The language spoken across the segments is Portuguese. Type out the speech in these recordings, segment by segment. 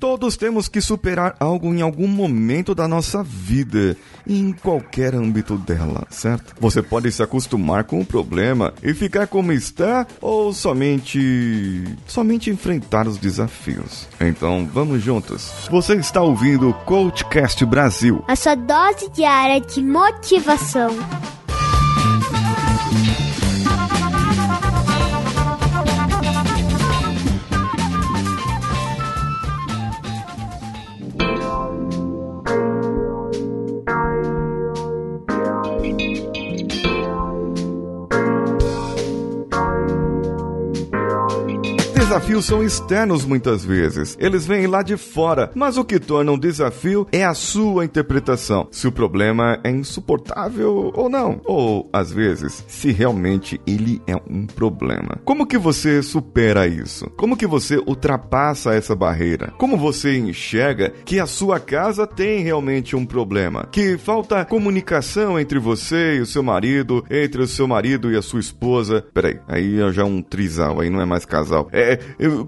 Todos temos que superar algo em algum momento da nossa vida, em qualquer âmbito dela, certo? Você pode se acostumar com o problema e ficar como está ou somente somente enfrentar os desafios. Então, vamos juntos. Você está ouvindo o Coachcast Brasil. A sua dose diária de motivação. Desafios são externos muitas vezes. Eles vêm lá de fora, mas o que torna um desafio é a sua interpretação. Se o problema é insuportável ou não, ou às vezes, se realmente ele é um problema. Como que você supera isso? Como que você ultrapassa essa barreira? Como você enxerga que a sua casa tem realmente um problema? Que falta comunicação entre você e o seu marido, entre o seu marido e a sua esposa. Peraí, aí é já um trisal, aí não é mais casal. É,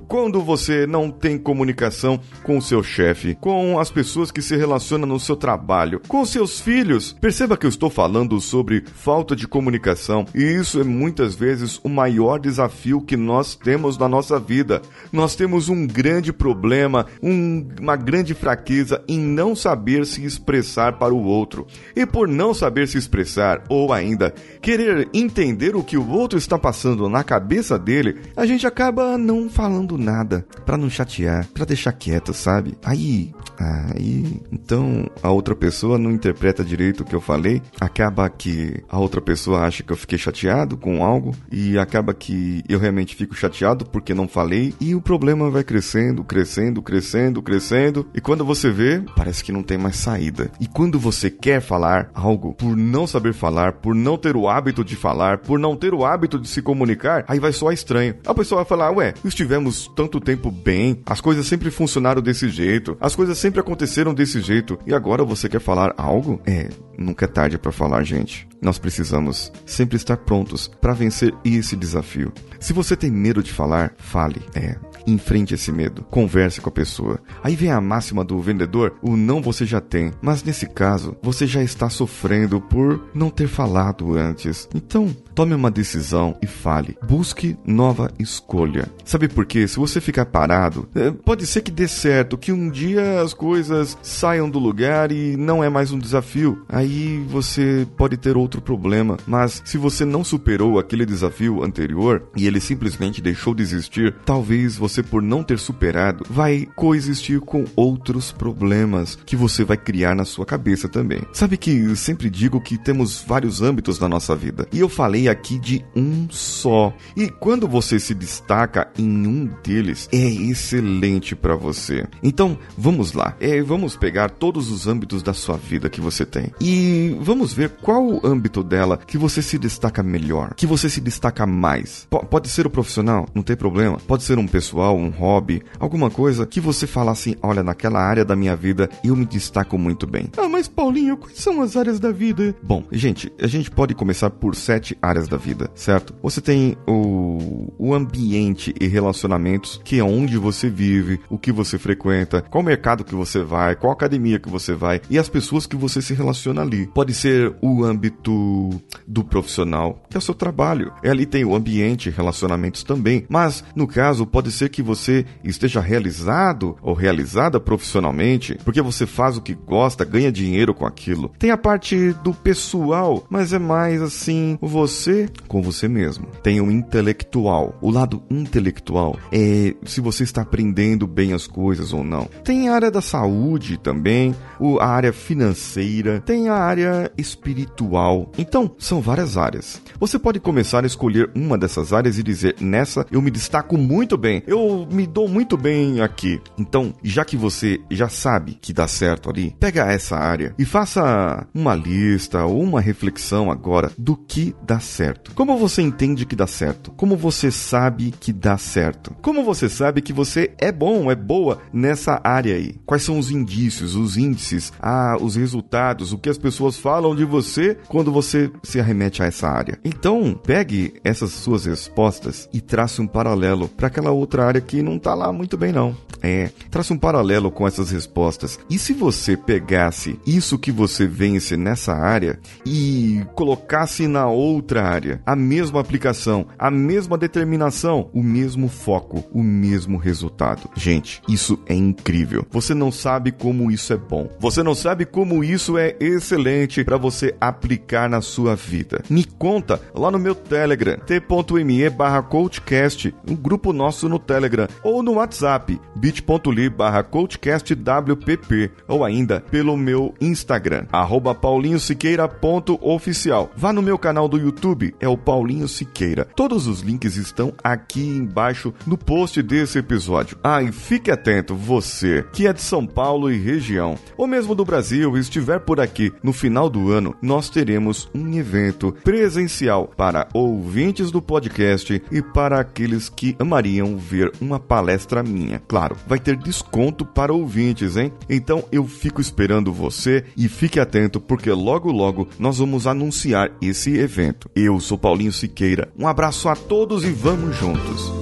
quando você não tem comunicação com o seu chefe, com as pessoas que se relacionam no seu trabalho, com seus filhos, perceba que eu estou falando sobre falta de comunicação e isso é muitas vezes o maior desafio que nós temos na nossa vida. Nós temos um grande problema, um, uma grande fraqueza em não saber se expressar para o outro. E por não saber se expressar, ou ainda querer entender o que o outro está passando na cabeça dele, a gente acaba não não falando nada para não chatear, para deixar quieto, sabe? Aí, aí, então a outra pessoa não interpreta direito o que eu falei, acaba que a outra pessoa acha que eu fiquei chateado com algo e acaba que eu realmente fico chateado porque não falei e o problema vai crescendo, crescendo, crescendo, crescendo e quando você vê, parece que não tem mais saída. E quando você quer falar algo, por não saber falar, por não ter o hábito de falar, por não ter o hábito de se comunicar, aí vai soar estranho. A pessoa vai falar, ué, estivemos tanto tempo bem, as coisas sempre funcionaram desse jeito, as coisas sempre aconteceram desse jeito, e agora você quer falar algo? É, nunca é tarde para falar, gente. Nós precisamos sempre estar prontos para vencer esse desafio. Se você tem medo de falar, fale. É, enfrente esse medo. Converse com a pessoa. Aí vem a máxima do vendedor: o não você já tem, mas nesse caso, você já está sofrendo por não ter falado antes. Então, tome uma decisão e fale. Busque nova escolha. Sabe por quê? Se você ficar parado, é, pode ser que dê certo, que um dia as coisas saiam do lugar e não é mais um desafio. Aí você pode ter outro problema. Mas se você não superou aquele desafio anterior e ele simplesmente deixou de existir, talvez você, por não ter superado, vai coexistir com outros problemas que você vai criar na sua cabeça também. Sabe que eu sempre digo que temos vários âmbitos na nossa vida e eu falei aqui de um só. E quando você se destaca em um deles, é excelente para você. Então, vamos lá. É, vamos pegar todos os âmbitos da sua vida que você tem e vamos ver qual âmbito dela que você se destaca melhor, que você se destaca mais. P pode ser o profissional, não tem problema. Pode ser um pessoal, um hobby, alguma coisa que você fala assim: olha, naquela área da minha vida eu me destaco muito bem. Ah, mas Paulinho, quais são as áreas da vida? Bom, gente, a gente pode começar por sete áreas da vida, certo? Você tem o, o ambiente e relacionamentos, que é onde você vive, o que você frequenta, qual mercado que você vai, qual academia que você vai e as pessoas que você se relaciona ali. Pode ser o âmbito do profissional, que é o seu trabalho. E ali tem o ambiente e relacionamentos também. Mas, no caso, pode ser que você esteja realizado ou realizada profissionalmente, porque você faz o que gosta, ganha dinheiro com aquilo. Tem a parte do pessoal, mas é mais assim, você com você mesmo. Tem o intelectual. O lado intelectual é se você está aprendendo bem as coisas ou não. Tem a área da saúde também, a área financeira, tem a área espiritual. Então, são várias áreas. Você pode começar a escolher uma dessas áreas e dizer: nessa eu me destaco muito bem, eu me dou muito bem aqui. Então, já que você já sabe que dá certo ali, pega essa área e faça uma lista ou uma reflexão agora do que dá certo. Como você entende que dá certo? Como você sabe que dá certo? Como você sabe que você é bom, é boa nessa área aí? Quais são os indícios, os índices, ah, os resultados, o que as pessoas falam de você quando você se arremete a essa área? Então, pegue essas suas respostas e trace um paralelo para aquela outra área que não tá lá muito bem não. É, traça um paralelo com essas respostas. E se você pegasse isso que você vence nessa área e colocasse na outra área a mesma aplicação, a mesma determinação, o mesmo foco, o mesmo resultado? Gente, isso é incrível. Você não sabe como isso é bom. Você não sabe como isso é excelente para você aplicar na sua vida. Me conta lá no meu Telegram, t.me barra coachcast, um grupo nosso no Telegram, ou no WhatsApp, bit.ly barra coachcastwpp, ou ainda pelo meu Instagram, arroba paulinhosiqueira.oficial. Vá no meu canal do YouTube, é o Paulinho Siqueira. Todos os links estão aqui embaixo no post desse episódio. Ah, e fique atento, você que é de São Paulo e região, ou mesmo do Brasil, estiver por aqui no final do ano, nós teremos um evento presencial para ouvintes do podcast e para aqueles que amariam ver uma palestra minha. Claro, vai ter desconto para ouvintes, hein? Então eu fico esperando você e fique atento porque logo logo nós vamos anunciar esse evento. Eu sou Paulinho Siqueira. Um abraço a todos e vamos juntos.